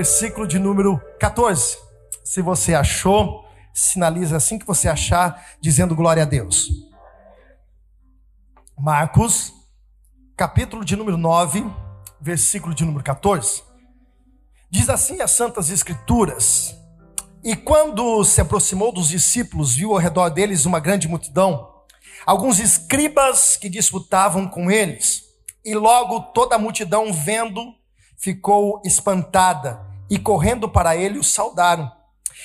capítulo 9, versículo de número 14. Se você achou, sinaliza assim que você achar, dizendo glória a Deus. Marcos, capítulo de número 9, versículo de número 14. Diz assim as Santas Escrituras: E quando se aproximou dos discípulos, viu ao redor deles uma grande multidão, alguns escribas que disputavam com eles, e logo toda a multidão vendo, ficou espantada, e correndo para ele o saudaram.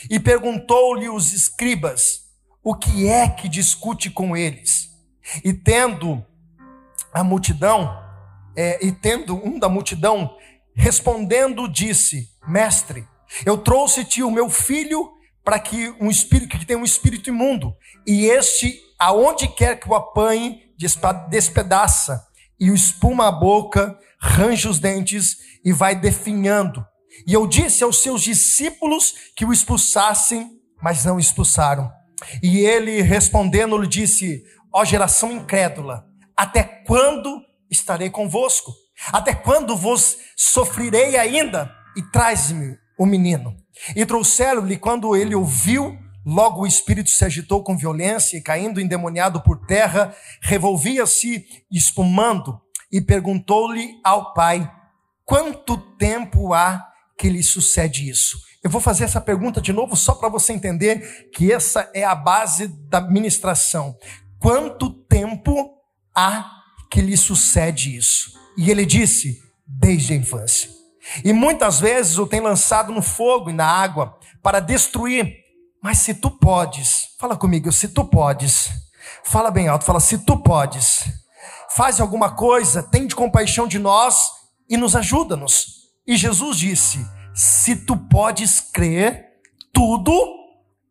E perguntou-lhe os escribas: O que é que discute com eles? E tendo a multidão, é, e tendo um da multidão Respondendo, disse: Mestre, eu trouxe-te o meu filho para que um espírito que tem um espírito imundo, e este, aonde quer que o apanhe, despedaça, e o espuma a boca, range os dentes e vai definhando. E eu disse aos seus discípulos que o expulsassem, mas não expulsaram. E ele respondendo lhe disse: Ó geração incrédula, até quando estarei convosco? Até quando vos sofrerei ainda? E traz-me o menino. E trouxeram-lhe, quando ele ouviu, logo o espírito se agitou com violência e, caindo endemoniado por terra, revolvia-se espumando e perguntou-lhe ao pai: Quanto tempo há que lhe sucede isso? Eu vou fazer essa pergunta de novo só para você entender que essa é a base da ministração. Quanto tempo há que lhe sucede isso? E ele disse: desde a infância. E muitas vezes o tem lançado no fogo e na água para destruir. Mas se tu podes, fala comigo, se tu podes, fala bem alto, fala, se tu podes, faz alguma coisa, tem de compaixão de nós e nos ajuda-nos. E Jesus disse: se tu podes crer, tudo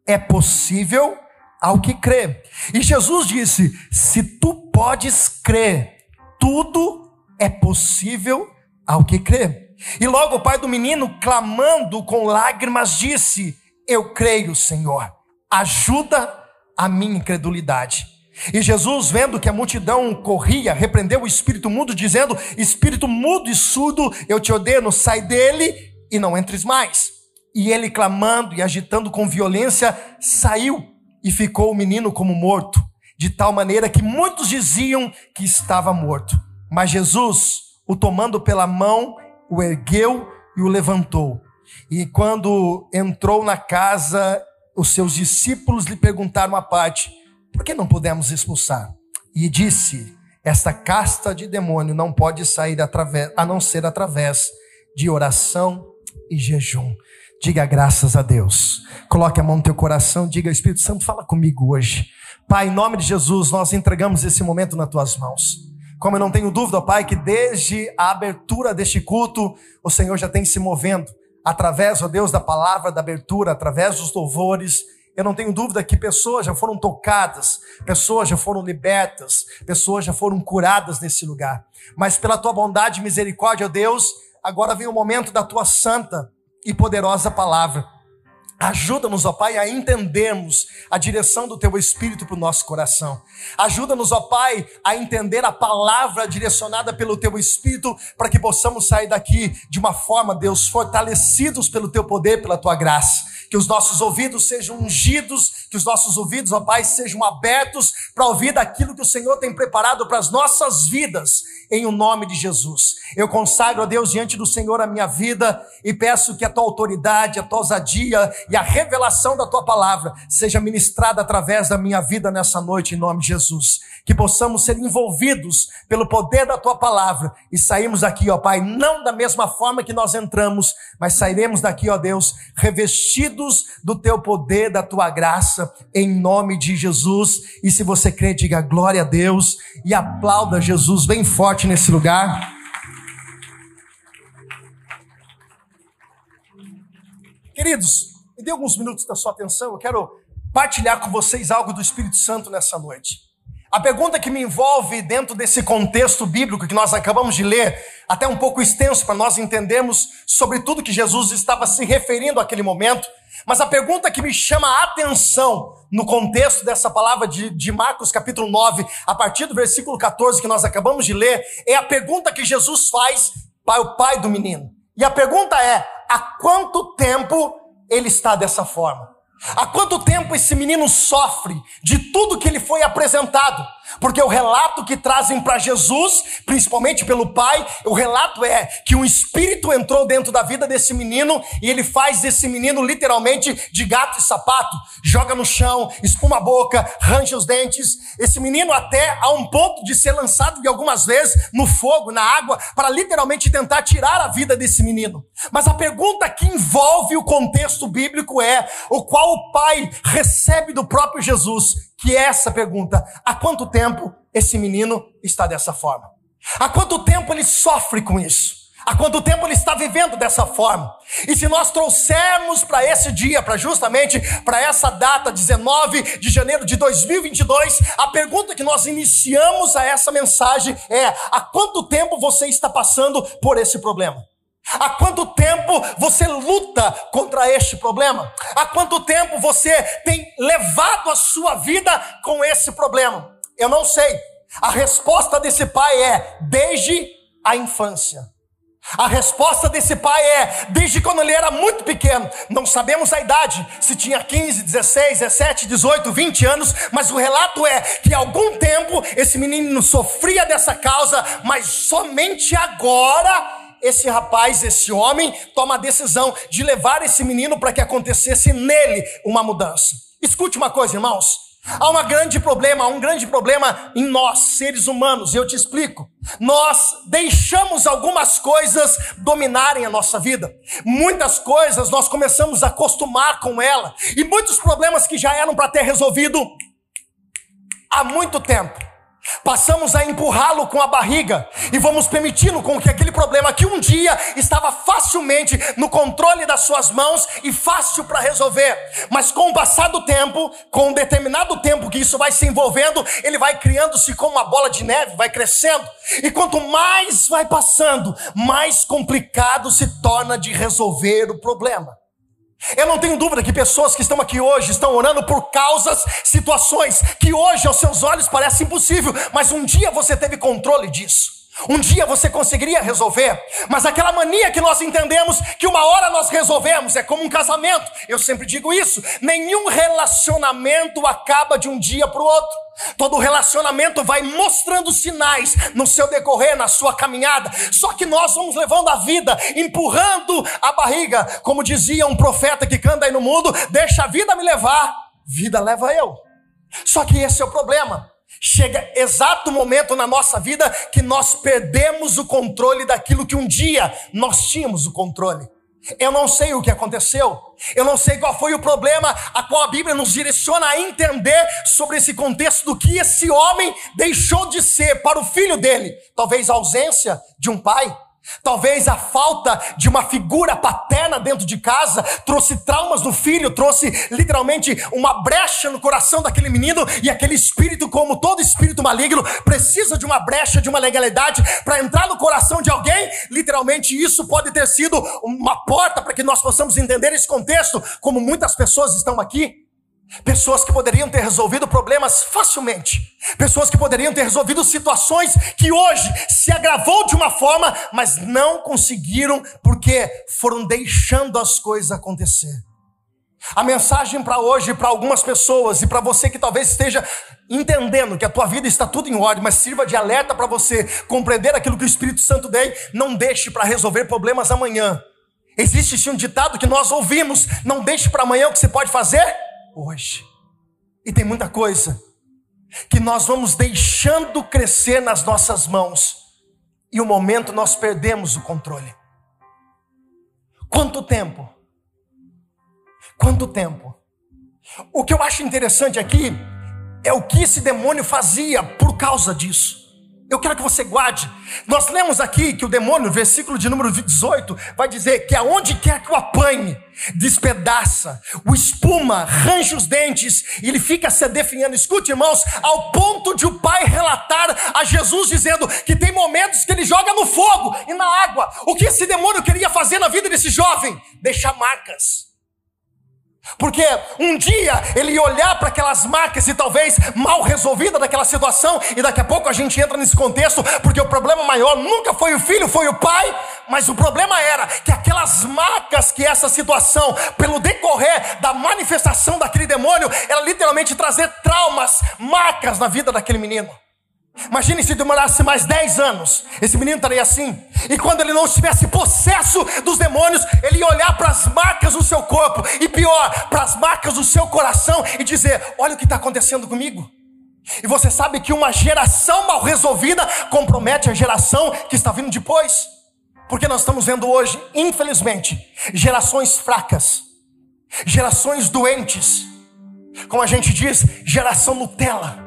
é possível ao que crê. E Jesus disse: se tu podes crer, tudo é possível ao que crê. E logo o pai do menino, clamando com lágrimas, disse: Eu creio, Senhor, ajuda a minha incredulidade. E Jesus, vendo que a multidão corria, repreendeu o espírito mudo, dizendo: Espírito mudo e surdo, eu te ordeno, sai dele e não entres mais. E ele, clamando e agitando com violência, saiu e ficou o menino como morto, de tal maneira que muitos diziam que estava morto. Mas Jesus, o tomando pela mão, o ergueu e o levantou. E quando entrou na casa, os seus discípulos lhe perguntaram à parte: por que não podemos expulsar? E disse: esta casta de demônio não pode sair através, a não ser através de oração e jejum. Diga graças a Deus. Coloque a mão no teu coração, diga Espírito Santo, fala comigo hoje. Pai, em nome de Jesus, nós entregamos esse momento nas tuas mãos. Como eu não tenho dúvida, Pai, que desde a abertura deste culto, o Senhor já tem se movendo através, ó Deus, da palavra da abertura, através dos louvores. Eu não tenho dúvida que pessoas já foram tocadas, pessoas já foram libertas, pessoas já foram curadas nesse lugar. Mas pela tua bondade e misericórdia, ó Deus, agora vem o momento da tua santa e poderosa palavra. Ajuda-nos, ó Pai, a entendermos a direção do Teu Espírito para o nosso coração. Ajuda-nos, ó Pai, a entender a palavra direcionada pelo Teu Espírito, para que possamos sair daqui de uma forma, Deus, fortalecidos pelo Teu poder, pela Tua graça. Que os nossos ouvidos sejam ungidos, que os nossos ouvidos, ó Pai, sejam abertos para ouvir daquilo que o Senhor tem preparado para as nossas vidas em o nome de Jesus. Eu consagro a Deus diante do Senhor a minha vida e peço que a tua autoridade, a tua ousadia e a revelação da tua palavra seja ministrada através da minha vida nessa noite em nome de Jesus. Que possamos ser envolvidos pelo poder da tua palavra e sairmos daqui, ó Pai, não da mesma forma que nós entramos, mas sairemos daqui, ó Deus, revestidos do teu poder, da tua graça, em nome de Jesus. E se você crê, diga glória a Deus e aplauda Jesus bem forte nesse lugar. Queridos, me dê alguns minutos da sua atenção, eu quero partilhar com vocês algo do Espírito Santo nessa noite. A pergunta que me envolve dentro desse contexto bíblico que nós acabamos de ler, até um pouco extenso para nós entendermos sobre tudo que Jesus estava se referindo àquele momento, mas a pergunta que me chama a atenção no contexto dessa palavra de, de, Marcos capítulo 9, a partir do versículo 14 que nós acabamos de ler, é a pergunta que Jesus faz para o pai do menino. E a pergunta é: há quanto tempo ele está dessa forma? Há quanto tempo esse menino sofre de tudo que ele foi apresentado? Porque o relato que trazem para Jesus, principalmente pelo pai, o relato é que um espírito entrou dentro da vida desse menino e ele faz desse menino literalmente de gato e sapato, joga no chão, espuma a boca, range os dentes. Esse menino até a um ponto de ser lançado de algumas vezes no fogo, na água, para literalmente tentar tirar a vida desse menino. Mas a pergunta que envolve o contexto bíblico é o qual o pai recebe do próprio Jesus que é essa pergunta: há quanto tempo esse menino está dessa forma? Há quanto tempo ele sofre com isso? Há quanto tempo ele está vivendo dessa forma? E se nós trouxermos para esse dia, para justamente para essa data, 19 de janeiro de 2022, a pergunta que nós iniciamos a essa mensagem é: há quanto tempo você está passando por esse problema? Há quanto tempo você luta contra este problema? Há quanto tempo você tem levado a sua vida com esse problema? Eu não sei. A resposta desse pai é desde a infância. A resposta desse pai é desde quando ele era muito pequeno. Não sabemos a idade, se tinha 15, 16, 17, 18, 20 anos, mas o relato é que há algum tempo esse menino sofria dessa causa, mas somente agora esse rapaz, esse homem, toma a decisão de levar esse menino para que acontecesse nele uma mudança. Escute uma coisa, irmãos. Há um grande problema, há um grande problema em nós, seres humanos, eu te explico. Nós deixamos algumas coisas dominarem a nossa vida. Muitas coisas nós começamos a acostumar com ela, e muitos problemas que já eram para ter resolvido há muito tempo Passamos a empurrá-lo com a barriga e vamos permitindo com que aquele problema que um dia estava facilmente no controle das suas mãos e fácil para resolver, mas com o passar do tempo, com um determinado tempo que isso vai se envolvendo, ele vai criando-se como uma bola de neve, vai crescendo. E quanto mais vai passando, mais complicado se torna de resolver o problema. Eu não tenho dúvida que pessoas que estão aqui hoje estão orando por causas, situações que hoje aos seus olhos parece impossível, mas um dia você teve controle disso. Um dia você conseguiria resolver, mas aquela mania que nós entendemos que uma hora nós resolvemos é como um casamento. Eu sempre digo isso: nenhum relacionamento acaba de um dia para o outro. Todo relacionamento vai mostrando sinais no seu decorrer, na sua caminhada. Só que nós vamos levando a vida, empurrando a barriga, como dizia um profeta que canta aí no mundo: deixa a vida me levar, vida leva eu. Só que esse é o problema. Chega exato momento na nossa vida que nós perdemos o controle daquilo que um dia nós tínhamos o controle. Eu não sei o que aconteceu, eu não sei qual foi o problema a qual a Bíblia nos direciona a entender sobre esse contexto do que esse homem deixou de ser para o filho dele. Talvez a ausência de um pai, Talvez a falta de uma figura paterna dentro de casa trouxe traumas no filho, trouxe literalmente uma brecha no coração daquele menino, e aquele espírito, como todo espírito maligno, precisa de uma brecha, de uma legalidade para entrar no coração de alguém. Literalmente, isso pode ter sido uma porta para que nós possamos entender esse contexto, como muitas pessoas estão aqui. Pessoas que poderiam ter resolvido problemas facilmente. Pessoas que poderiam ter resolvido situações que hoje se agravou de uma forma, mas não conseguiram porque foram deixando as coisas acontecer. A mensagem para hoje, para algumas pessoas e para você que talvez esteja entendendo que a tua vida está tudo em ordem, mas sirva de alerta para você compreender aquilo que o Espírito Santo tem, não deixe para resolver problemas amanhã. Existe sim um ditado que nós ouvimos: não deixe para amanhã o que você pode fazer hoje. E tem muita coisa que nós vamos deixando crescer nas nossas mãos, e o momento nós perdemos o controle. Quanto tempo? Quanto tempo? O que eu acho interessante aqui é o que esse demônio fazia por causa disso. Eu quero que você guarde. Nós lemos aqui que o demônio, versículo de número 18, vai dizer que aonde quer que o apanhe, despedaça, o espuma, range os dentes, e ele fica se definhando. Escute, irmãos, ao ponto de o pai relatar a Jesus dizendo que tem momentos que ele joga no fogo e na água. O que esse demônio queria fazer na vida desse jovem? Deixar marcas. Porque um dia ele olhar para aquelas marcas e talvez mal resolvida daquela situação, e daqui a pouco a gente entra nesse contexto, porque o problema maior nunca foi o filho, foi o pai, mas o problema era que aquelas marcas que essa situação, pelo decorrer da manifestação daquele demônio, ela literalmente trazer traumas, marcas na vida daquele menino. Imagine se demorasse mais 10 anos, esse menino estaria assim. E quando ele não estivesse possesso dos demônios, ele ia olhar para as marcas do seu corpo, e pior, para as marcas do seu coração, e dizer: Olha o que está acontecendo comigo. E você sabe que uma geração mal resolvida compromete a geração que está vindo depois. Porque nós estamos vendo hoje, infelizmente, gerações fracas, gerações doentes, como a gente diz, geração Nutella.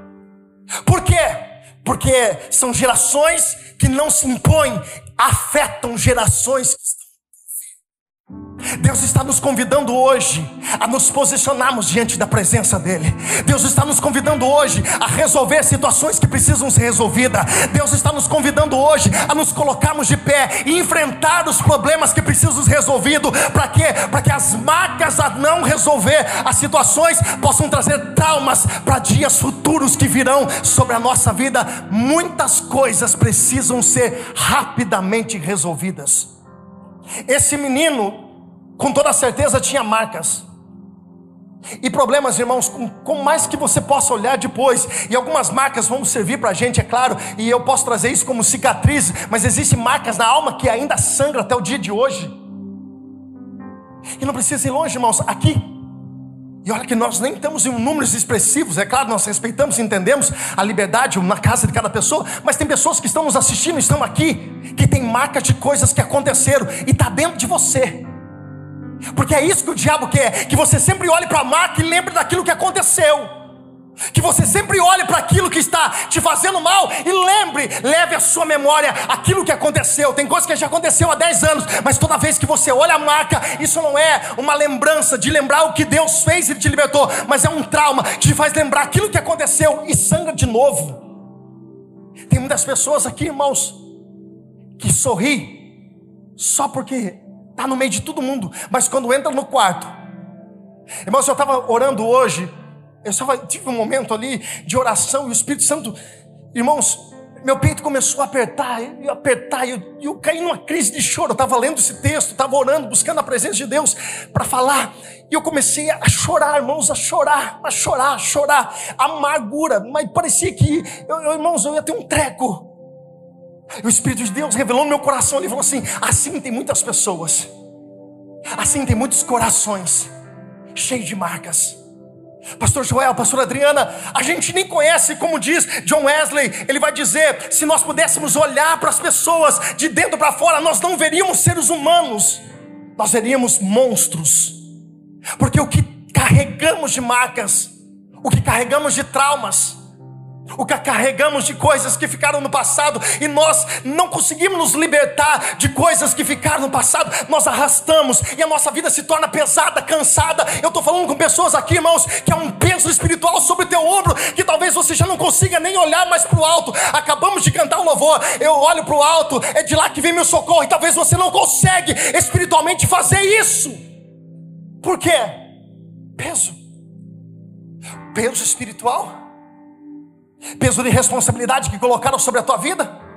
Por quê? Porque são gerações que não se impõem, afetam gerações Deus está nos convidando hoje a nos posicionarmos diante da presença dEle. Deus está nos convidando hoje a resolver situações que precisam ser resolvidas. Deus está nos convidando hoje a nos colocarmos de pé e enfrentar os problemas que precisam ser resolvidos. Para quê? Para que as marcas a não resolver as situações possam trazer traumas para dias futuros que virão sobre a nossa vida. Muitas coisas precisam ser rapidamente resolvidas. Esse menino com toda certeza tinha marcas. E problemas, irmãos, com, com, mais que você possa olhar depois, e algumas marcas vão servir para a gente, é claro, e eu posso trazer isso como cicatriz, mas existem marcas na alma que ainda sangram até o dia de hoje. E não precisa ir longe, irmãos, aqui. E olha que nós nem estamos em números expressivos, é claro, nós respeitamos e entendemos a liberdade na casa de cada pessoa, mas tem pessoas que estão nos assistindo, estão aqui, que tem marcas de coisas que aconteceram, e está dentro de você. Porque é isso que o diabo quer: que você sempre olhe para a marca e lembre daquilo que aconteceu. Que você sempre olhe para aquilo que está te fazendo mal e lembre, leve a sua memória aquilo que aconteceu. Tem coisa que já aconteceu há 10 anos, mas toda vez que você olha a marca, isso não é uma lembrança de lembrar o que Deus fez e te libertou, mas é um trauma que te faz lembrar aquilo que aconteceu e sangra de novo. Tem muitas pessoas aqui, irmãos, que sorri só porque está no meio de todo mundo, mas quando entra no quarto, irmãos, eu estava orando hoje, eu só tive um momento ali de oração e o Espírito Santo, irmãos, meu peito começou a apertar, e apertar, e eu, eu, caí numa crise de choro. Eu estava lendo esse texto, estava orando, buscando a presença de Deus para falar, e eu comecei a chorar, irmãos, a chorar, a chorar, a chorar, amargura, mas parecia que, eu, eu, irmãos, eu ia ter um treco. O Espírito de Deus revelou no meu coração, ele falou assim: assim tem muitas pessoas, assim tem muitos corações, cheios de marcas. Pastor Joel, Pastor Adriana, a gente nem conhece, como diz John Wesley, ele vai dizer: se nós pudéssemos olhar para as pessoas de dentro para fora, nós não veríamos seres humanos, nós veríamos monstros, porque o que carregamos de marcas, o que carregamos de traumas, o que carregamos de coisas que ficaram no passado e nós não conseguimos nos libertar de coisas que ficaram no passado, nós arrastamos e a nossa vida se torna pesada, cansada. Eu estou falando com pessoas aqui, irmãos, que é um peso espiritual sobre o teu ombro, que talvez você já não consiga nem olhar mais para o alto. Acabamos de cantar um louvor, eu olho para o alto, é de lá que vem meu socorro, e talvez você não consegue espiritualmente fazer isso. Por quê? Peso. Peso espiritual peso de responsabilidade que colocaram sobre a tua vida,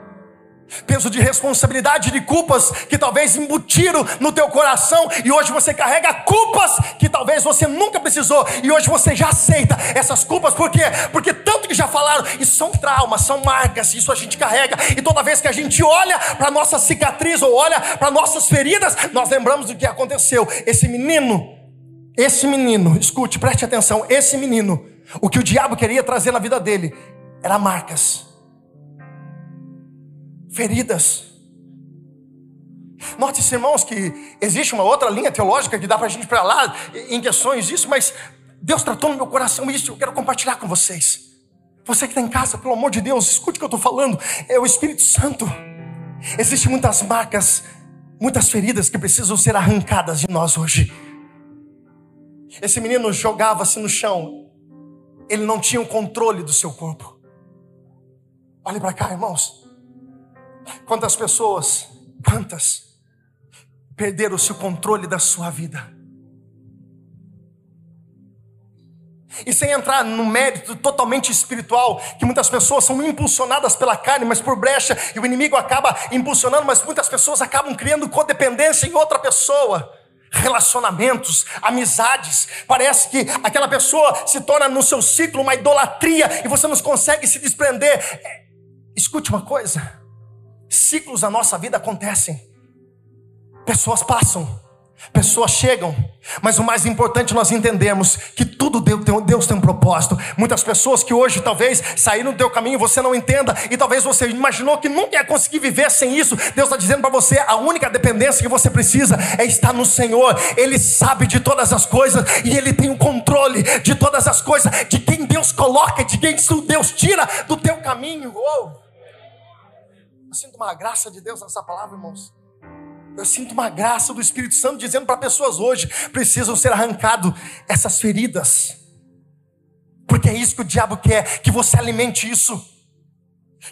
peso de responsabilidade de culpas que talvez embutiram no teu coração e hoje você carrega culpas que talvez você nunca precisou e hoje você já aceita essas culpas, por quê? Porque tanto que já falaram, isso são traumas, são marcas, isso a gente carrega e toda vez que a gente olha para nossa cicatriz ou olha para nossas feridas, nós lembramos do que aconteceu. Esse menino, esse menino, escute, preste atenção, esse menino o que o diabo queria trazer na vida dele era marcas, feridas. Note, irmãos, que existe uma outra linha teológica que dá para a gente para lá em questões disso, mas Deus tratou no meu coração isso, eu quero compartilhar com vocês. Você que está em casa, pelo amor de Deus, escute o que eu estou falando, é o Espírito Santo. Existem muitas marcas, muitas feridas que precisam ser arrancadas de nós hoje. Esse menino jogava-se no chão, ele não tinha o controle do seu corpo. Olhe para cá, irmãos. Quantas pessoas, quantas, perderam o controle da sua vida? E sem entrar no mérito totalmente espiritual, que muitas pessoas são impulsionadas pela carne, mas por brecha, e o inimigo acaba impulsionando, mas muitas pessoas acabam criando codependência em outra pessoa. Relacionamentos, amizades. Parece que aquela pessoa se torna no seu ciclo uma idolatria e você não consegue se desprender. É, escute uma coisa: ciclos da nossa vida acontecem, pessoas passam, Pessoas chegam, mas o mais importante nós entendemos que tudo Deus tem um propósito. Muitas pessoas que hoje talvez saíram do teu caminho você não entenda, e talvez você imaginou que nunca ia conseguir viver sem isso. Deus está dizendo para você: a única dependência que você precisa é estar no Senhor. Ele sabe de todas as coisas e Ele tem o controle de todas as coisas, de quem Deus coloca, de quem Deus tira do teu caminho. Oh. Eu sinto uma graça de Deus nessa palavra, irmãos. Eu sinto uma graça do Espírito Santo dizendo para pessoas hoje: precisam ser arrancadas essas feridas. Porque é isso que o diabo quer: que você alimente isso,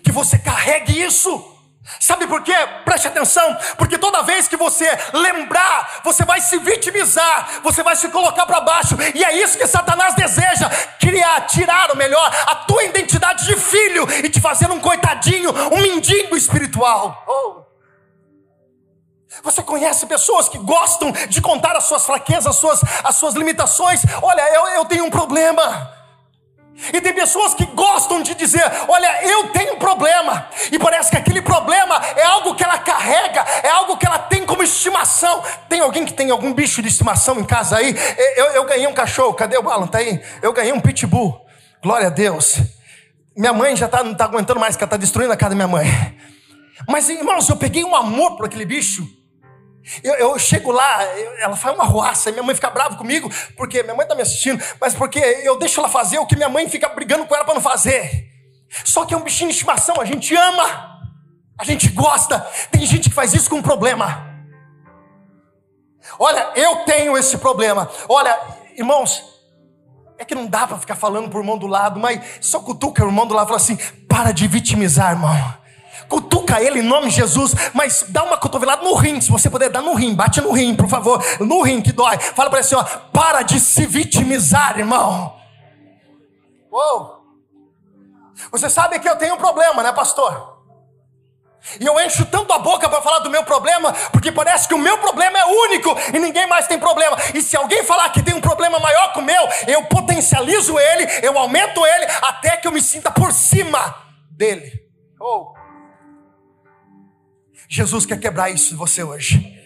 que você carregue isso. Sabe por quê? Preste atenção, porque toda vez que você lembrar, você vai se vitimizar, você vai se colocar para baixo, e é isso que Satanás deseja: criar, tirar, ou melhor, a tua identidade de filho e te fazer um coitadinho, um mendigo espiritual. Oh. Você conhece pessoas que gostam de contar as suas fraquezas, as suas, as suas limitações. Olha, eu, eu tenho um problema. E tem pessoas que gostam de dizer: Olha, eu tenho um problema. E parece que aquele problema é algo que ela carrega, é algo que ela tem como estimação. Tem alguém que tem algum bicho de estimação em casa aí? Eu, eu ganhei um cachorro, cadê o Alan? Tá aí? Eu ganhei um pitbull. Glória a Deus. Minha mãe já tá, não está aguentando mais, que ela está destruindo a casa da minha mãe. Mas irmãos, eu peguei um amor por aquele bicho. Eu, eu chego lá, eu, ela faz uma roça, minha mãe fica brava comigo, porque minha mãe está me assistindo, mas porque eu deixo ela fazer o que minha mãe fica brigando com ela para não fazer. Só que é um bichinho de estimação, a gente ama, a gente gosta. Tem gente que faz isso com um problema. Olha, eu tenho esse problema. Olha, irmãos, é que não dá para ficar falando pro irmão do lado, mas só cutuca o irmão do lado e fala assim: para de vitimizar, irmão cutuca ele em nome de Jesus, mas dá uma cotovelada no rim, se você puder dar no rim, bate no rim, por favor, no rim que dói. Fala para ele assim: ó, para de se vitimizar, irmão. Uou. Você sabe que eu tenho um problema, né, pastor? E eu encho tanto a boca para falar do meu problema, porque parece que o meu problema é único e ninguém mais tem problema. E se alguém falar que tem um problema maior que o meu, eu potencializo ele, eu aumento ele, até que eu me sinta por cima dele. Oh. Jesus quer quebrar isso em você hoje.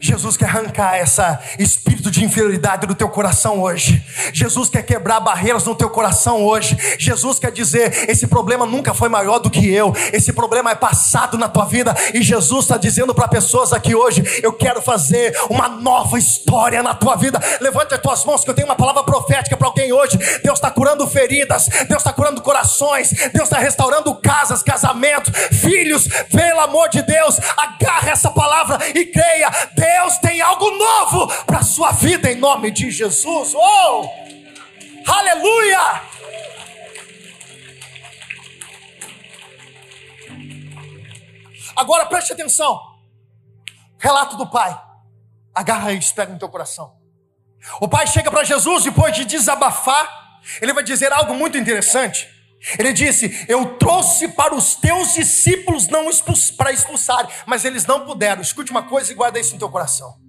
Jesus quer arrancar essa espírito de inferioridade do teu coração hoje. Jesus quer quebrar barreiras no teu coração hoje. Jesus quer dizer: esse problema nunca foi maior do que eu. Esse problema é passado na tua vida. E Jesus está dizendo para pessoas aqui hoje: eu quero fazer uma nova história na tua vida. Levante as tuas mãos, que eu tenho uma palavra profética para alguém hoje. Deus está curando feridas. Deus está curando corações. Deus está restaurando casas, casamentos, filhos. Pelo amor de Deus, agarra essa palavra e creia. Sua vida em nome de Jesus. Oh! Aleluia! Agora preste atenção. Relato do pai. Agarra isso, pega no teu coração. O pai chega para Jesus depois de desabafar. Ele vai dizer algo muito interessante. Ele disse: Eu trouxe para os teus discípulos não expuls para expulsar, mas eles não puderam. Escute uma coisa e guarda isso no teu coração.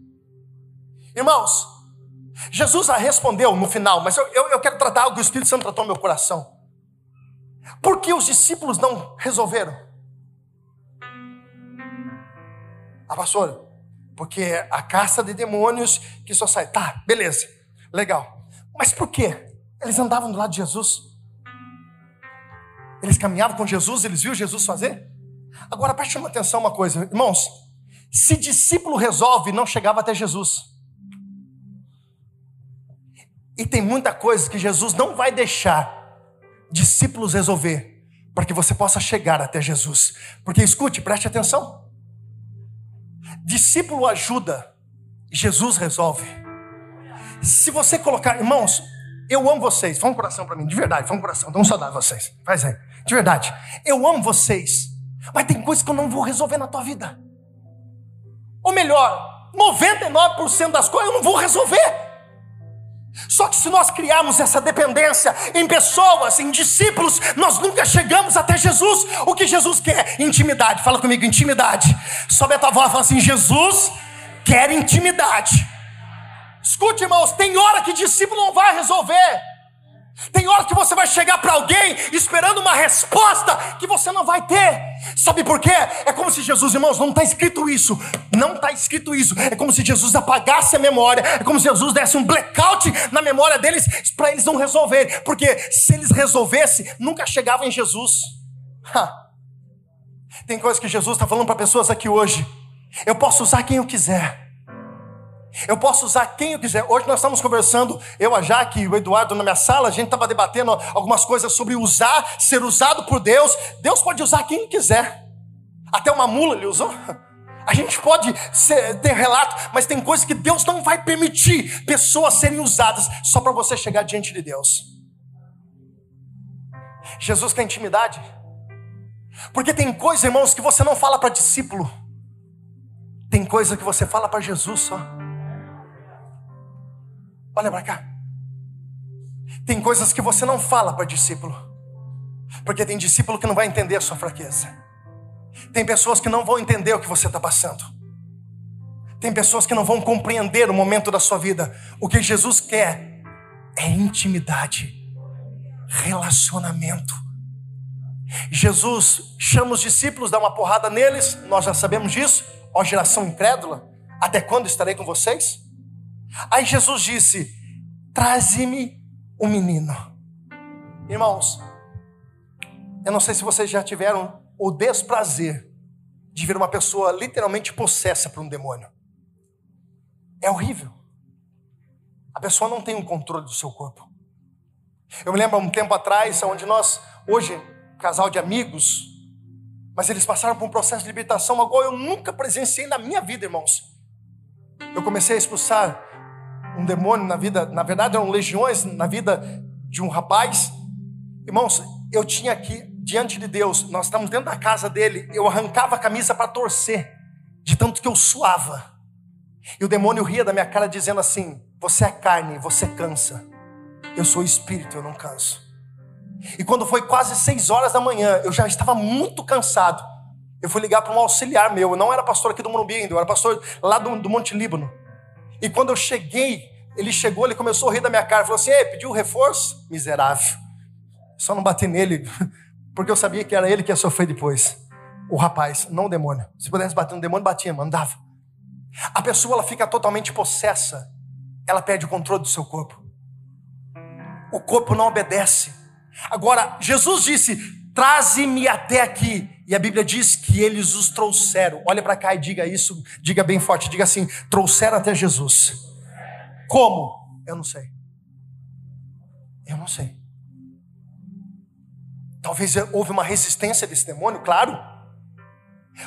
Irmãos, Jesus a respondeu no final, mas eu, eu, eu quero tratar algo que o Espírito Santo tratou no meu coração. Por que os discípulos não resolveram? Ah, pastor, porque a caça de demônios que só sai. Tá, beleza, legal. Mas por quê? Eles andavam do lado de Jesus. Eles caminhavam com Jesus, eles viram Jesus fazer. Agora preste atenção uma coisa, irmãos. Se discípulo resolve, não chegava até Jesus. E tem muita coisa que Jesus não vai deixar discípulos resolver para que você possa chegar até Jesus. Porque escute, preste atenção. Discípulo ajuda, Jesus resolve. Se você colocar, irmãos, eu amo vocês. Fala um coração para mim, de verdade, fala um coração. Dá um saudade vocês. Faz aí. De verdade. Eu amo vocês. Mas tem coisas que eu não vou resolver na tua vida. Ou melhor, 99% das coisas eu não vou resolver. Só que se nós criarmos essa dependência em pessoas, em discípulos, nós nunca chegamos até Jesus. O que Jesus quer? Intimidade. Fala comigo, intimidade. Sobe a tua voz e fala assim: Jesus quer intimidade. Escute, irmãos, tem hora que discípulo não vai resolver. Tem hora que você vai chegar para alguém esperando uma resposta que você não vai ter. Sabe por quê? É como se Jesus, irmãos, não está escrito isso. Não está escrito isso. É como se Jesus apagasse a memória. É como se Jesus desse um blackout na memória deles para eles não resolverem. Porque se eles resolvessem, nunca chegavam em Jesus. Ha. Tem coisas que Jesus está falando para pessoas aqui hoje. Eu posso usar quem eu quiser. Eu posso usar quem eu quiser. Hoje nós estamos conversando, eu, a Jaque e o Eduardo na minha sala, a gente estava debatendo algumas coisas sobre usar, ser usado por Deus. Deus pode usar quem quiser. Até uma mula ele usou. A gente pode ser, ter relato, mas tem coisas que Deus não vai permitir pessoas serem usadas só para você chegar diante de Deus. Jesus quer intimidade. Porque tem coisas, irmãos, que você não fala para discípulo. Tem coisa que você fala para Jesus só. Olha para cá. Tem coisas que você não fala para discípulo, porque tem discípulo que não vai entender a sua fraqueza. Tem pessoas que não vão entender o que você está passando. Tem pessoas que não vão compreender o momento da sua vida. O que Jesus quer é intimidade, relacionamento. Jesus chama os discípulos, dá uma porrada neles, nós já sabemos disso. Ó geração incrédula, até quando estarei com vocês? Aí Jesus disse: Traze-me o menino. Irmãos, eu não sei se vocês já tiveram o desprazer de ver uma pessoa literalmente possessa por um demônio. É horrível. A pessoa não tem um controle do seu corpo. Eu me lembro um tempo atrás, onde nós, hoje, casal de amigos, mas eles passaram por um processo de libertação, igual eu nunca presenciei na minha vida, irmãos. Eu comecei a expulsar um demônio na vida, na verdade eram legiões na vida de um rapaz. Irmãos, eu tinha aqui diante de Deus, nós estamos dentro da casa dele, eu arrancava a camisa para torcer, de tanto que eu suava. E o demônio ria da minha cara dizendo assim: "Você é carne, você cansa. Eu sou espírito, eu não canso." E quando foi quase seis horas da manhã, eu já estava muito cansado. Eu fui ligar para um auxiliar meu, eu não era pastor aqui do Morumbi ainda, eu era pastor lá do, do Monte Líbano. E quando eu cheguei, ele chegou, ele começou a rir da minha cara, falou assim: Ei, pediu reforço? Miserável. Só não bati nele, porque eu sabia que era ele que ia sofrer depois. O rapaz, não o demônio. Se pudesse bater no demônio, batia, mandava. A pessoa ela fica totalmente possessa, ela perde o controle do seu corpo. O corpo não obedece. Agora, Jesus disse: Traze-me até aqui. E a Bíblia diz que eles os trouxeram. Olha para cá e diga isso, diga bem forte, diga assim: trouxeram até Jesus. Como? Eu não sei. Eu não sei. Talvez houve uma resistência desse demônio, claro.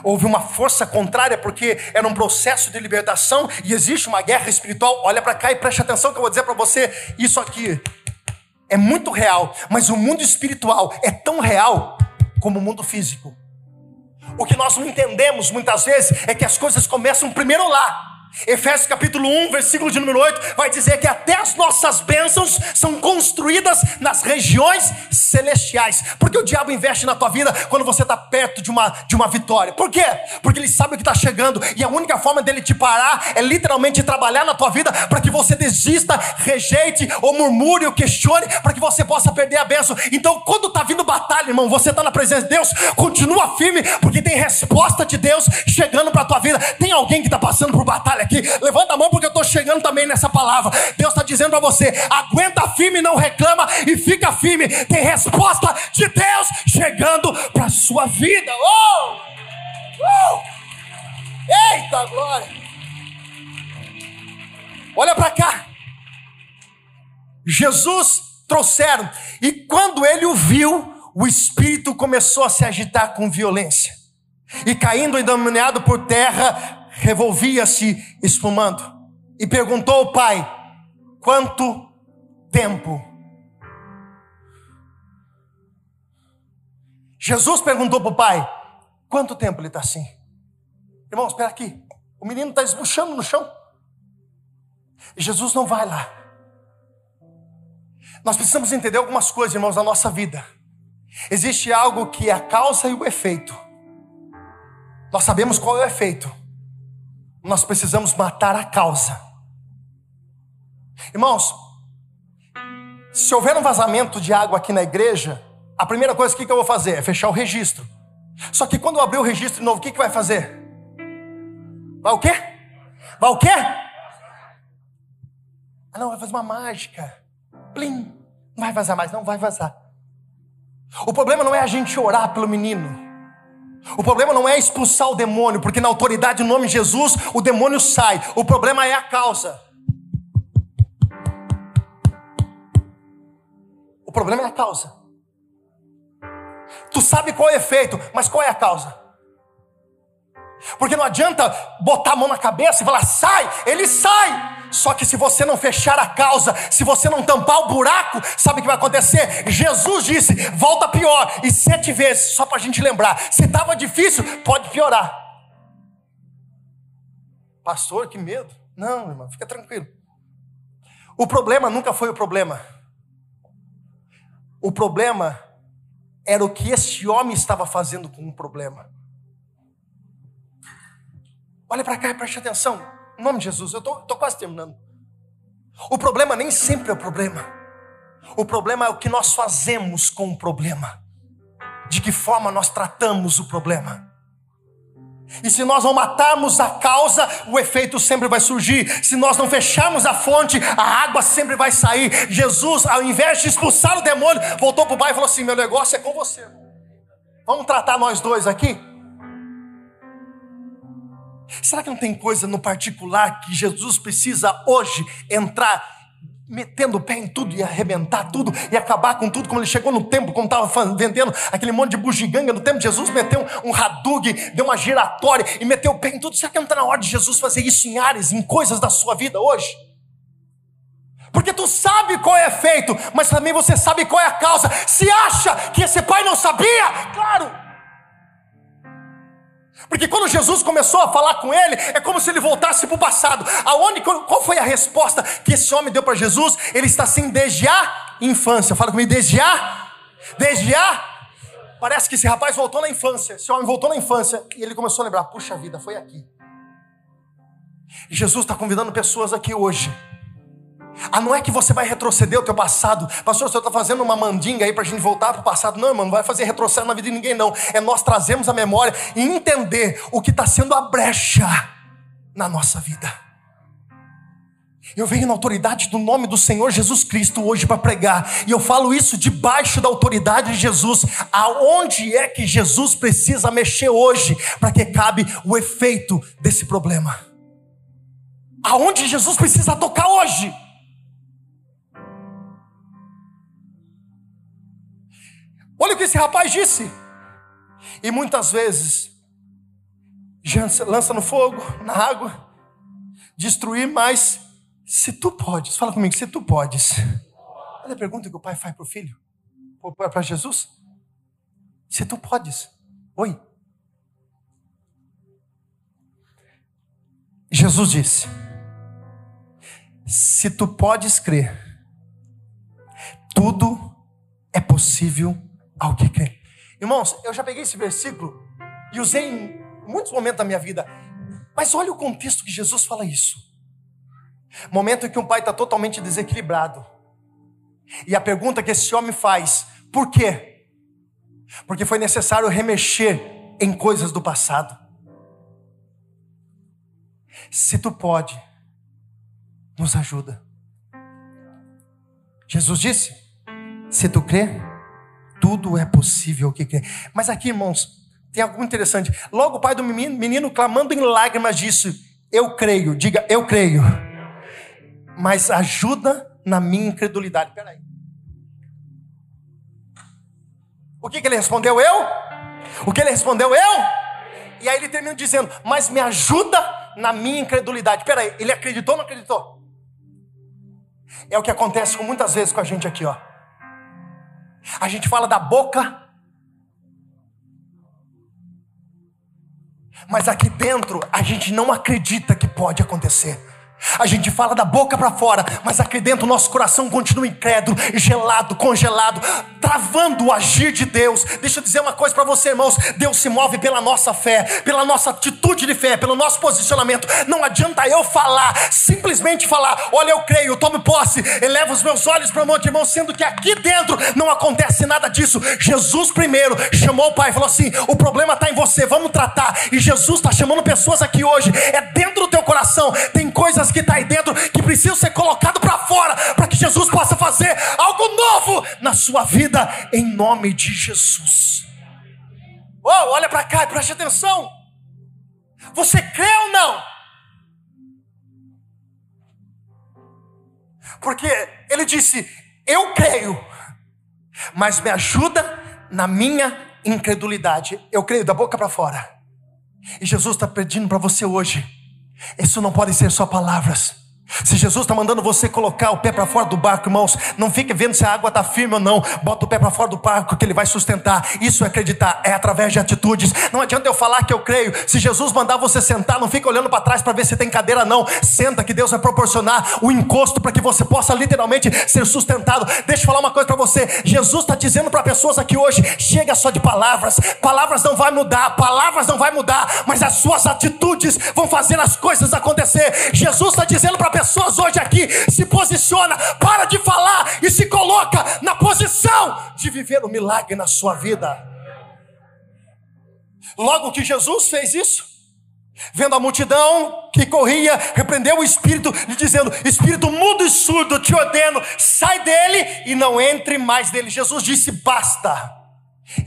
Houve uma força contrária, porque era um processo de libertação e existe uma guerra espiritual. Olha para cá e preste atenção que eu vou dizer para você isso aqui. É muito real, mas o mundo espiritual é tão real como o mundo físico. O que nós não entendemos muitas vezes é que as coisas começam primeiro lá. Efésios capítulo 1, versículo de número 8, vai dizer que até as nossas bênçãos são construídas nas regiões celestiais. Porque o diabo investe na tua vida quando você está perto de uma, de uma vitória. Por quê? Porque ele sabe o que está chegando e a única forma dele te parar é literalmente trabalhar na tua vida para que você desista, rejeite ou murmure ou questione para que você possa perder a bênção. Então, quando está vindo batalha, irmão, você está na presença de Deus, continua firme porque tem resposta de Deus chegando para a tua vida. Tem alguém que está passando por batalha aqui, levanta a mão porque eu estou chegando também nessa palavra. Deus está dizendo para você: aguenta firme, não reclama e fica firme. Tem resposta de Deus chegando para sua vida. Oh! Uh! Eita glória! Olha para cá. Jesus trouxeram, e quando ele o viu, o espírito começou a se agitar com violência. E caindo endemoniado por terra, revolvia-se espumando e perguntou ao pai: quanto tempo? Jesus perguntou para o pai: quanto tempo ele está assim? Irmãos, espera aqui. O menino está esbuchando no chão. Jesus não vai lá. Nós precisamos entender algumas coisas, irmãos, na nossa vida. Existe algo que é a causa e o efeito. Nós sabemos qual é o efeito nós precisamos matar a causa. Irmãos, se houver um vazamento de água aqui na igreja, a primeira coisa que eu vou fazer é fechar o registro. Só que quando eu abrir o registro de novo, o que, que vai fazer? Vai o quê? Vai o quê? Ah, não, vai fazer uma mágica. Plim. Não vai vazar mais, não vai vazar. O problema não é a gente orar pelo menino. O problema não é expulsar o demônio, porque na autoridade do nome de Jesus o demônio sai. O problema é a causa. O problema é a causa. Tu sabe qual é o efeito, mas qual é a causa? Porque não adianta botar a mão na cabeça e falar, sai, ele sai. Só que se você não fechar a causa, se você não tampar o buraco, sabe o que vai acontecer? Jesus disse: volta pior, e sete vezes, só para a gente lembrar. Se estava difícil, pode piorar. Pastor, que medo. Não, irmão, fica tranquilo. O problema nunca foi o problema. O problema era o que esse homem estava fazendo com o problema. Olha para cá e preste atenção. Em nome de Jesus, eu estou quase terminando. O problema nem sempre é o problema. O problema é o que nós fazemos com o problema. De que forma nós tratamos o problema. E se nós não matarmos a causa, o efeito sempre vai surgir. Se nós não fecharmos a fonte, a água sempre vai sair. Jesus, ao invés de expulsar o demônio, voltou para o pai e falou assim: Meu negócio é com você. Vamos tratar nós dois aqui? Será que não tem coisa no particular que Jesus precisa hoje entrar metendo o pé em tudo e arrebentar tudo e acabar com tudo, como ele chegou no templo, como estava vendendo aquele monte de bugiganga no templo, Jesus meteu um, um radug, deu uma giratória e meteu o pé em tudo. Será que não está na hora de Jesus fazer isso em áreas, em coisas da sua vida hoje? Porque tu sabe qual é feito, mas também você sabe qual é a causa. Se acha que esse pai não sabia, claro. Porque quando Jesus começou a falar com ele, é como se ele voltasse para o passado. Aonde, qual foi a resposta que esse homem deu para Jesus? Ele está assim desde a infância. Fala comigo, desde a? Desde a? Parece que esse rapaz voltou na infância. Esse homem voltou na infância e ele começou a lembrar: puxa vida, foi aqui. Jesus está convidando pessoas aqui hoje ah, não é que você vai retroceder o teu passado. Pastor, você está fazendo uma mandinga aí para a gente voltar para o passado. Não, irmão, não vai fazer retrocesso na vida de ninguém, não. É nós trazemos a memória e entender o que está sendo a brecha na nossa vida. Eu venho na autoridade do nome do Senhor Jesus Cristo hoje para pregar, e eu falo isso debaixo da autoridade de Jesus. Aonde é que Jesus precisa mexer hoje para que cabe o efeito desse problema? Aonde Jesus precisa tocar hoje? Olha o que esse rapaz disse. E muitas vezes, lança no fogo, na água, destruir, mas se tu podes, fala comigo, se tu podes. Olha a pergunta que o pai faz para o filho, para Jesus. Se tu podes, oi. Jesus disse: Se tu podes crer, tudo é possível ao que crê. Irmãos, eu já peguei esse versículo e usei em muitos momentos da minha vida. Mas olha o contexto que Jesus fala isso. Momento em que um pai está totalmente desequilibrado. E a pergunta que esse homem faz: por quê? Porque foi necessário remexer em coisas do passado. Se tu pode, nos ajuda. Jesus disse: se tu crê, tudo é possível que crê. Mas aqui, irmãos, tem algo interessante. Logo o pai do menino, menino clamando em lágrimas disse: Eu creio. Diga, eu creio. Mas ajuda na minha incredulidade. Peraí. O que, que ele respondeu? Eu? O que ele respondeu? Eu? E aí ele termina dizendo: Mas me ajuda na minha incredulidade. Peraí, ele acreditou ou não acreditou? É o que acontece com muitas vezes com a gente aqui, ó. A gente fala da boca, mas aqui dentro a gente não acredita que pode acontecer. A gente fala da boca para fora, mas aqui dentro o nosso coração continua incrédulo, gelado, congelado, travando o agir de Deus. Deixa eu dizer uma coisa para você, irmãos: Deus se move pela nossa fé, pela nossa atitude de fé, pelo nosso posicionamento. Não adianta eu falar, simplesmente falar, olha, eu creio, tome posse, eleva os meus olhos para o monte, irmão, sendo que aqui dentro não acontece nada disso. Jesus primeiro chamou o Pai e falou assim: o problema está em você, vamos tratar. E Jesus está chamando pessoas aqui hoje, é dentro do teu coração, tem coisas que está aí dentro que precisam ser colocadas para fora, para que Jesus possa fazer algo novo na sua vida, em nome de Jesus. Oh, olha para cá e preste atenção. Você crê ou não? Porque ele disse: Eu creio, mas me ajuda na minha incredulidade. Eu creio da boca para fora. E Jesus está pedindo para você hoje isso não podem ser só palavras. Se Jesus está mandando você colocar o pé para fora do barco, irmãos, não fique vendo se a água está firme ou não. Bota o pé para fora do barco que ele vai sustentar. Isso é acreditar, é através de atitudes. Não adianta eu falar que eu creio. Se Jesus mandar você sentar, não fica olhando para trás para ver se tem cadeira, não. Senta que Deus vai proporcionar o encosto para que você possa literalmente ser sustentado. Deixa eu falar uma coisa para você. Jesus está dizendo para pessoas aqui hoje: chega só de palavras. Palavras não vai mudar, palavras não vai mudar, mas as suas atitudes vão fazer as coisas acontecer. Jesus está dizendo para pessoas hoje aqui se posiciona, para de falar e se coloca na posição de viver o milagre na sua vida. Logo que Jesus fez isso, vendo a multidão que corria, repreendeu o espírito, lhe dizendo: Espírito mudo e surdo, te ordeno, sai dele e não entre mais nele. Jesus disse: Basta,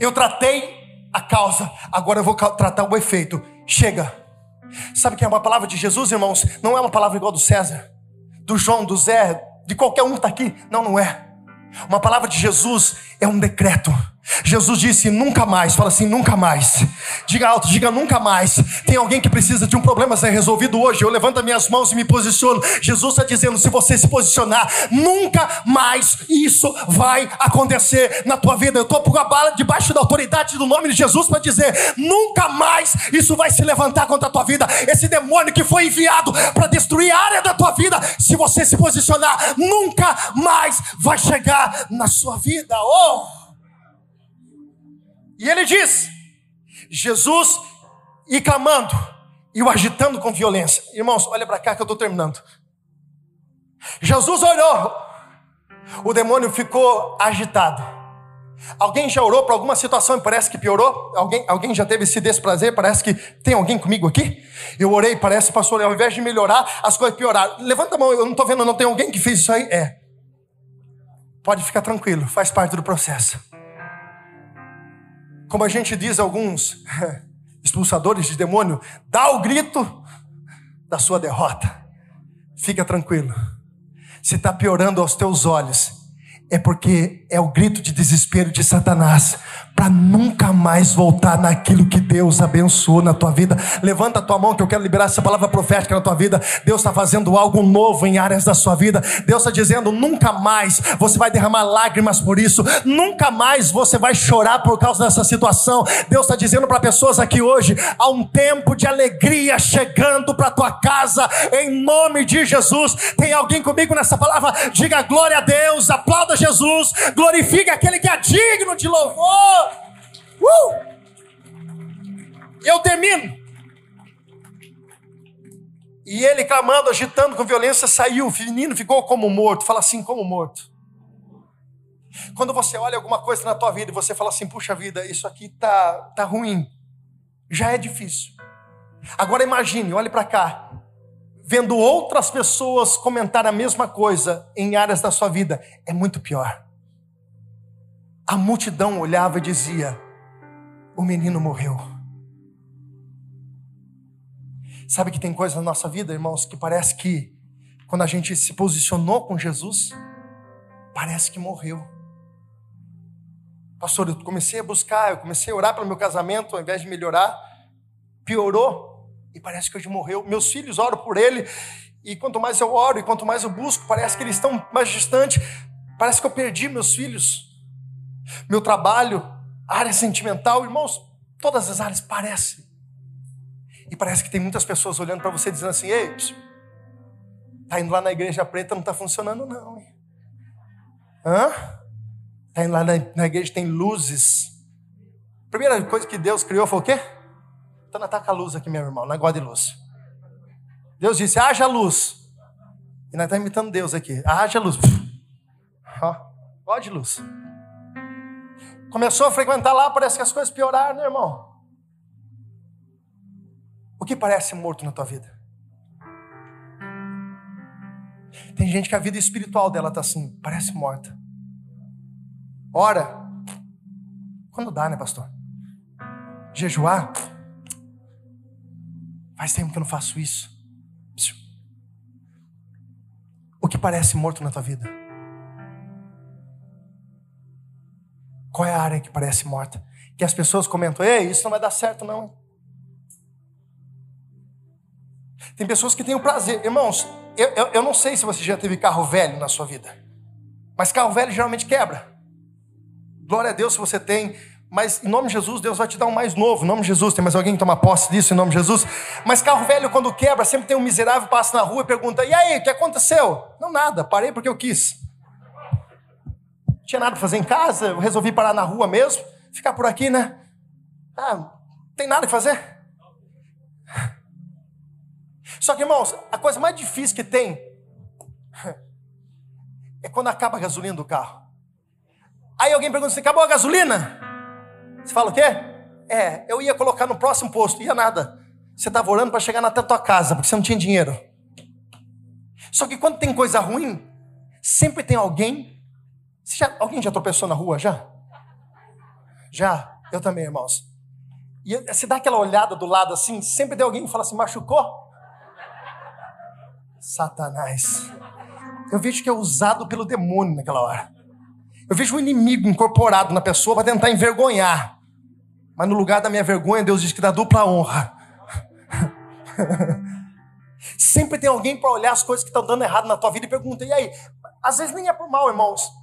eu tratei a causa, agora eu vou tratar o efeito. Chega. Sabe que é uma palavra de Jesus, irmãos? Não é uma palavra igual do César, do João, do Zé, de qualquer um que está aqui. Não, não é. Uma palavra de Jesus é um decreto. Jesus disse nunca mais, fala assim, nunca mais. Diga alto, diga nunca mais. Tem alguém que precisa de um problema ser resolvido hoje. Eu levanto minhas mãos e me posiciono. Jesus está dizendo: se você se posicionar, nunca mais isso vai acontecer na tua vida. Eu estou por bala debaixo da autoridade do nome de Jesus para dizer: nunca mais isso vai se levantar contra a tua vida. Esse demônio que foi enviado para destruir a área da tua vida, se você se posicionar, nunca mais vai chegar na sua vida. Oh! E ele diz: Jesus e clamando e o agitando com violência. Irmãos, olha para cá que eu estou terminando. Jesus orou, o demônio ficou agitado. Alguém já orou para alguma situação e parece que piorou? Alguém, alguém já teve esse desprazer? Parece que tem alguém comigo aqui? Eu orei, parece, pastor, ao invés de melhorar, as coisas pioraram. Levanta a mão, eu não estou vendo, não tem alguém que fez isso aí? É. Pode ficar tranquilo, faz parte do processo. Como a gente diz alguns expulsadores de demônio, dá o grito da sua derrota. Fica tranquilo. Se está piorando aos teus olhos, é porque é o grito de desespero de Satanás para nunca mais voltar naquilo que Deus abençoou na tua vida. Levanta a tua mão que eu quero liberar essa palavra profética na tua vida. Deus está fazendo algo novo em áreas da sua vida. Deus está dizendo: nunca mais você vai derramar lágrimas por isso, nunca mais você vai chorar por causa dessa situação. Deus está dizendo para pessoas aqui hoje: há um tempo de alegria chegando para tua casa, em nome de Jesus. Tem alguém comigo nessa palavra? Diga glória a Deus, aplauda Jesus, glorifique aquele que é digno de louvor. Uh! Eu termino. E ele clamando, agitando com violência, saiu. O menino ficou como morto. Fala assim, como morto. Quando você olha alguma coisa na tua vida e você fala assim, puxa vida, isso aqui tá, tá ruim. Já é difícil. Agora imagine, olhe para cá. Vendo outras pessoas comentar a mesma coisa em áreas da sua vida, é muito pior. A multidão olhava e dizia: O menino morreu. Sabe que tem coisa na nossa vida, irmãos, que parece que quando a gente se posicionou com Jesus, parece que morreu. Pastor, eu comecei a buscar, eu comecei a orar pelo meu casamento, ao invés de melhorar, piorou e parece que hoje morreu. Meus filhos oram por ele e quanto mais eu oro e quanto mais eu busco, parece que eles estão mais distantes. Parece que eu perdi meus filhos meu trabalho, área sentimental, irmãos, todas as áreas parecem. E parece que tem muitas pessoas olhando para você dizendo assim: ei, Tá indo lá na igreja preta, não está funcionando, não. Hein? Hã? Tá indo lá na, na igreja, tem luzes. Primeira coisa que Deus criou foi o quê? Então não ataca a luz aqui, meu irmão, é gosta de luz. Deus disse, haja luz. E nós estamos imitando Deus aqui. Haja luz. Ó, gosta de luz. Começou a frequentar lá, parece que as coisas pioraram, né, irmão? O que parece morto na tua vida? Tem gente que a vida espiritual dela está assim, parece morta. Ora, quando dá, né, pastor? Jejuar, faz tempo que eu não faço isso. O que parece morto na tua vida? Qual é a área que parece morta? Que as pessoas comentam: Ei, isso não vai dar certo, não. Tem pessoas que têm o prazer. Irmãos, eu, eu, eu não sei se você já teve carro velho na sua vida, mas carro velho geralmente quebra. Glória a Deus se você tem, mas em nome de Jesus, Deus vai te dar um mais novo. Em nome de Jesus, tem mais alguém que toma posse disso em nome de Jesus? Mas carro velho, quando quebra, sempre tem um miserável passa na rua e pergunta: E aí, o que aconteceu? Não, nada, parei porque eu quis. Tinha nada para fazer em casa, eu resolvi parar na rua mesmo, ficar por aqui, né? Ah, tem nada que fazer. Só que, irmãos, a coisa mais difícil que tem é quando acaba a gasolina do carro. Aí alguém pergunta: você acabou a gasolina? Você fala o quê? É, eu ia colocar no próximo posto, ia nada. Você estava orando para chegar até a tua casa, porque você não tinha dinheiro. Só que quando tem coisa ruim, sempre tem alguém. Já, alguém já tropeçou na rua já? Já? Eu também, irmãos. E você dá aquela olhada do lado assim, sempre tem alguém que fala assim: machucou? Satanás. Eu vejo que é usado pelo demônio naquela hora. Eu vejo um inimigo incorporado na pessoa para tentar envergonhar. Mas no lugar da minha vergonha, Deus diz que dá dupla honra. Sempre tem alguém para olhar as coisas que estão dando errado na tua vida e pergunta: e aí? Às vezes nem é por mal, irmãos.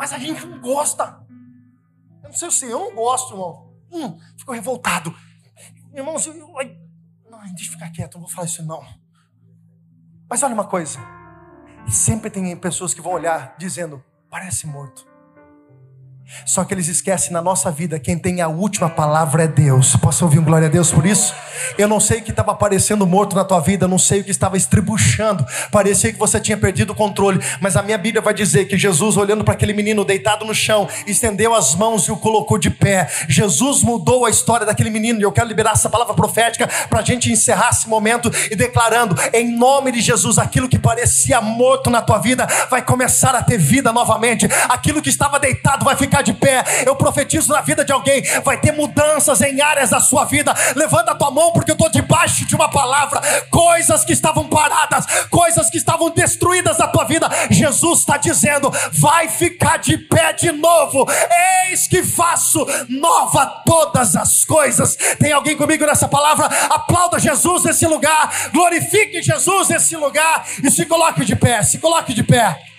Mas a gente não gosta. Eu não sei se eu não gosto, irmão. Hum, fico revoltado. Irmãos, eu, eu, não, deixa eu ficar quieto, não vou falar isso não. Mas olha uma coisa: sempre tem pessoas que vão olhar dizendo, parece morto. Só que eles esquecem na nossa vida quem tem a última palavra é Deus. Posso ouvir um glória a Deus por isso? Eu não sei o que estava parecendo morto na tua vida, não sei o que estava estribuchando. Parecia que você tinha perdido o controle, mas a minha Bíblia vai dizer que Jesus, olhando para aquele menino deitado no chão, estendeu as mãos e o colocou de pé. Jesus mudou a história daquele menino. E eu quero liberar essa palavra profética para a gente encerrar esse momento e declarando, em nome de Jesus, aquilo que parecia morto na tua vida vai começar a ter vida novamente. Aquilo que estava deitado vai ficar de pé. Eu profetizo na vida de alguém, vai ter mudanças em áreas da sua vida. Levanta a tua mão, porque eu estou debaixo de uma palavra. Coisas que estavam paradas, coisas que estavam destruídas na tua vida. Jesus está dizendo: vai ficar de pé de novo. Eis que faço nova todas as coisas. Tem alguém comigo nessa palavra? Aplauda Jesus nesse lugar, glorifique Jesus nesse lugar e se coloque de pé. Se coloque de pé.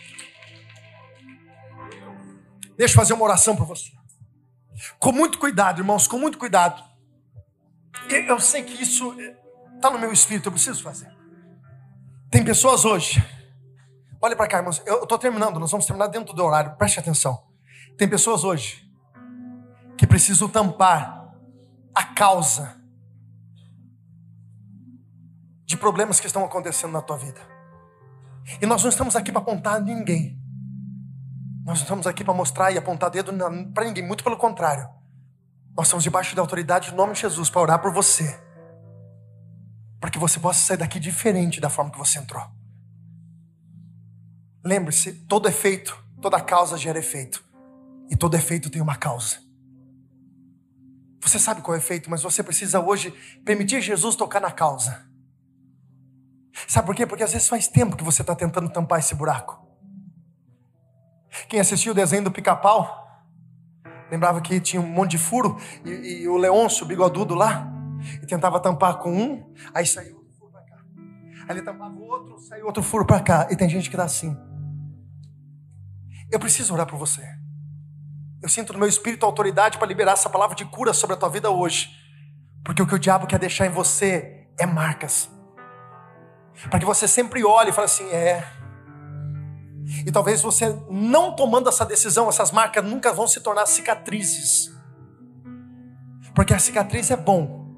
Deixa eu fazer uma oração para você. Com muito cuidado, irmãos, com muito cuidado. Eu sei que isso está no meu espírito, eu preciso fazer. Tem pessoas hoje, olha para cá, irmãos, eu estou terminando, nós vamos terminar dentro do horário, preste atenção. Tem pessoas hoje que precisam tampar a causa de problemas que estão acontecendo na tua vida. E nós não estamos aqui para apontar ninguém. Nós não estamos aqui para mostrar e apontar dedo para ninguém, muito pelo contrário. Nós estamos debaixo da autoridade do nome de Jesus para orar por você. Para que você possa sair daqui diferente da forma que você entrou. Lembre-se, todo efeito, toda causa gera efeito. E todo efeito tem uma causa. Você sabe qual é o efeito, mas você precisa hoje permitir Jesus tocar na causa. Sabe por quê? Porque às vezes faz tempo que você está tentando tampar esse buraco. Quem assistiu o desenho do pica-pau, lembrava que tinha um monte de furo e, e o Leôncio, o bigodudo lá, e tentava tampar com um, aí saiu outro furo para cá. Aí ele tampava o outro, saiu outro furo para cá. E tem gente que está assim. Eu preciso orar por você. Eu sinto no meu espírito autoridade para liberar essa palavra de cura sobre a tua vida hoje. Porque o que o diabo quer deixar em você é marcas. Para que você sempre olhe e fale assim: é. E talvez você não tomando essa decisão, essas marcas nunca vão se tornar cicatrizes. Porque a cicatriz é bom.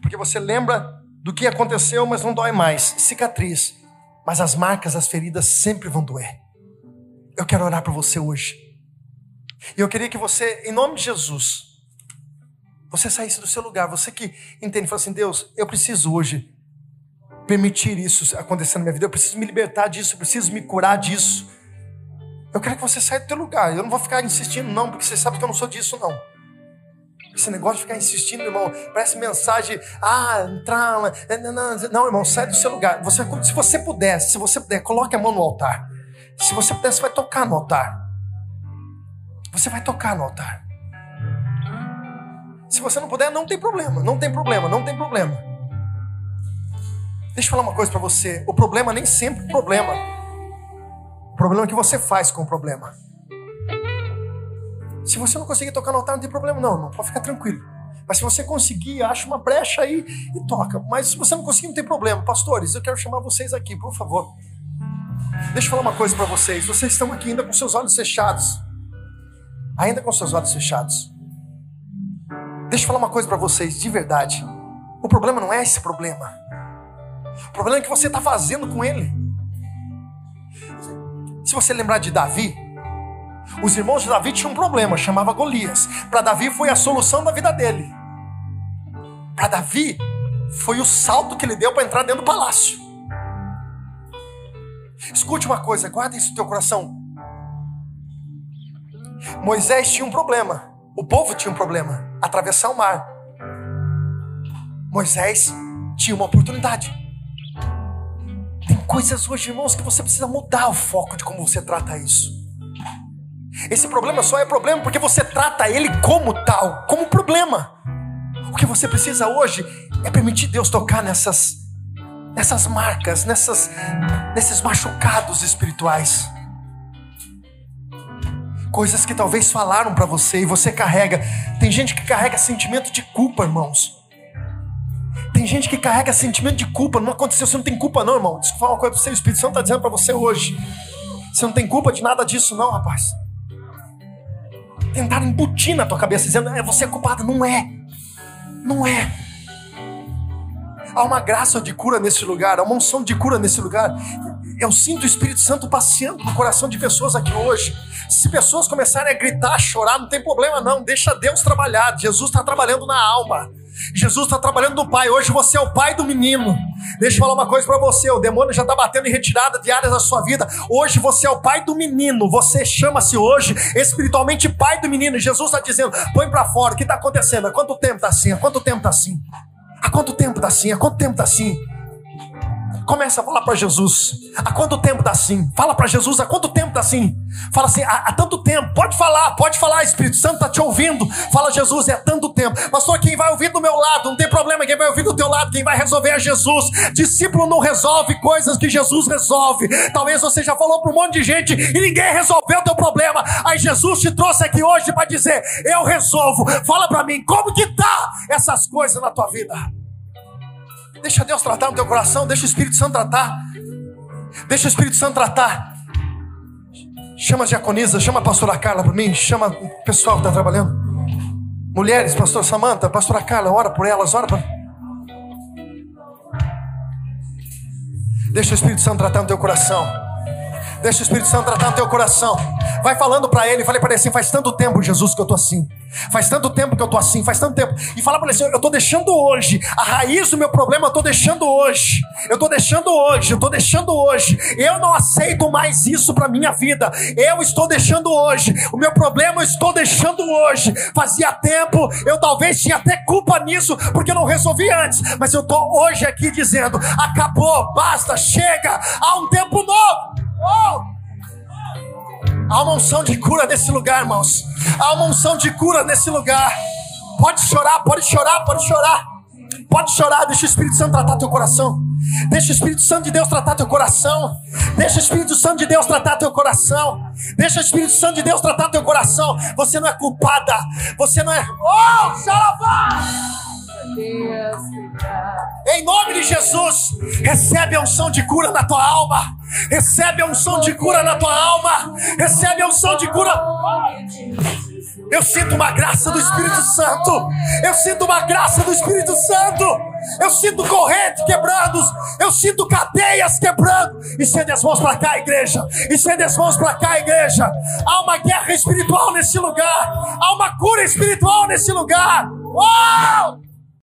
Porque você lembra do que aconteceu, mas não dói mais. Cicatriz. Mas as marcas, as feridas sempre vão doer. Eu quero orar para você hoje. E eu queria que você, em nome de Jesus, você saísse do seu lugar. Você que entende, fala assim: Deus, eu preciso hoje permitir isso acontecer na minha vida. Eu preciso me libertar disso, eu preciso me curar disso. Eu quero que você saia do teu lugar. Eu não vou ficar insistindo, não, porque você sabe que eu não sou disso, não. Esse negócio de ficar insistindo, irmão, parece mensagem, ah, entrar, não, não, não, irmão, sai do seu lugar. Você, se você puder, se você puder, coloque a mão no altar. Se você puder, você vai tocar no altar. Você vai tocar no altar. Se você não puder, não tem problema, não tem problema, não tem problema. Deixa eu falar uma coisa para você. O problema nem sempre é problema. O problema é o que você faz com o problema. Se você não conseguir tocar no altar, não tem problema, não, irmão. Pode ficar tranquilo. Mas se você conseguir, acha uma brecha aí e toca. Mas se você não conseguir, não tem problema. Pastores, eu quero chamar vocês aqui, por favor. Deixa eu falar uma coisa para vocês. Vocês estão aqui ainda com seus olhos fechados. Ainda com seus olhos fechados. Deixa eu falar uma coisa para vocês, de verdade. O problema não é esse problema. O problema é que você está fazendo com ele. Se você lembrar de Davi, os irmãos de Davi tinham um problema, chamava Golias. Para Davi foi a solução da vida dele. Para Davi foi o salto que ele deu para entrar dentro do palácio. Escute uma coisa, guarda isso no teu coração. Moisés tinha um problema. O povo tinha um problema: atravessar o mar. Moisés tinha uma oportunidade. Coisas hoje, irmãos, que você precisa mudar o foco de como você trata isso. Esse problema só é problema porque você trata ele como tal, como problema. O que você precisa hoje é permitir Deus tocar nessas nessas marcas, nessas nesses machucados espirituais. Coisas que talvez falaram para você e você carrega. Tem gente que carrega sentimento de culpa, irmãos. Tem gente que carrega sentimento de culpa. Não aconteceu, você não tem culpa, não, irmão. Deixa eu uma coisa para você. O Espírito Santo está dizendo para você hoje. Você não tem culpa de nada disso, não, rapaz tentaram embutir na tua cabeça, dizendo: é, você é culpada. Não é. Não é. Há uma graça de cura nesse lugar, há uma unção de cura nesse lugar. Eu sinto o Espírito Santo passeando no coração de pessoas aqui hoje. Se pessoas começarem a gritar, a chorar, não tem problema não, deixa Deus trabalhar. Jesus está trabalhando na alma. Jesus está trabalhando no pai. Hoje você é o pai do menino. Deixa eu falar uma coisa para você: o demônio já está batendo em retirada de áreas da sua vida. Hoje você é o pai do menino. Você chama-se hoje espiritualmente pai do menino. Jesus está dizendo: põe para fora. O que está acontecendo? Há quanto tempo está assim? Há quanto tempo está assim? Há quanto tempo está assim? Há quanto tempo está assim? Começa a falar para Jesus. Há quanto tempo tá assim? Fala para Jesus, há quanto tempo tá assim? Fala assim, há, há, tanto tempo. Pode falar, pode falar, Espírito Santo tá te ouvindo. Fala Jesus, é tanto tempo. Pastor, quem vai ouvir do meu lado, não tem problema, quem vai ouvir do teu lado, quem vai resolver é Jesus. Discípulo não resolve coisas que Jesus resolve. Talvez você já falou para um monte de gente e ninguém resolveu o teu problema. Aí Jesus te trouxe aqui hoje para dizer, eu resolvo. Fala para mim, como que tá essas coisas na tua vida? Deixa Deus tratar no teu coração, deixa o Espírito Santo tratar. Deixa o Espírito Santo tratar. Chama a diaconisa, chama a pastora Carla para mim, chama o pessoal que está trabalhando. Mulheres, pastor Samanta, pastora Carla, ora por elas, ora para. Deixa o Espírito Santo tratar no teu coração. Deixa o Espírito Santo tratar no teu coração. Vai falando para ele, falei para ele assim: faz tanto tempo, Jesus, que eu tô assim. Faz tanto tempo que eu tô assim, faz tanto tempo. E fala para ele assim: eu tô deixando hoje. A raiz do meu problema eu tô deixando hoje. Eu tô deixando hoje, eu tô deixando hoje. Eu não aceito mais isso para minha vida. Eu estou deixando hoje. O meu problema eu estou deixando hoje. Fazia tempo, eu talvez tinha até culpa nisso, porque eu não resolvi antes. Mas eu tô hoje aqui dizendo: acabou, basta, chega. Há um tempo novo. Oh! Há uma unção de cura nesse lugar, irmãos. Há uma unção de cura nesse lugar. Pode chorar, pode chorar, pode chorar. Pode chorar, deixa o Espírito Santo tratar teu coração. Deixa o Espírito Santo de Deus tratar teu coração. Deixa o Espírito Santo de Deus tratar teu coração. Deixa o Espírito Santo de Deus tratar teu coração. Você não é culpada. Você não é. Oh, xalabá! Em nome de Jesus, recebe a unção de cura na tua alma. Recebe a unção de cura na tua alma. Recebe a unção de cura. Eu sinto uma graça do Espírito Santo. Eu sinto uma graça do Espírito Santo. Eu sinto correntes quebrando. Eu sinto cadeias quebrando. Estende as mãos para cá, igreja. Estende as mãos para cá, igreja. Há uma guerra espiritual nesse lugar. Há uma cura espiritual nesse lugar. Uau!